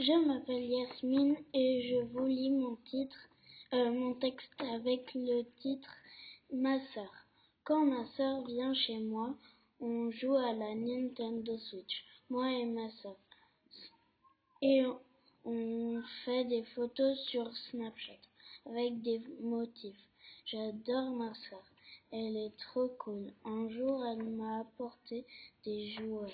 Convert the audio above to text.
Je m'appelle Yasmine et je vous lis mon titre, euh, mon texte avec le titre Ma sœur. Quand ma sœur vient chez moi, on joue à la Nintendo Switch, moi et ma sœur. Et on fait des photos sur Snapchat avec des motifs. J'adore ma sœur. Elle est trop cool. Un jour, elle m'a apporté des jouets.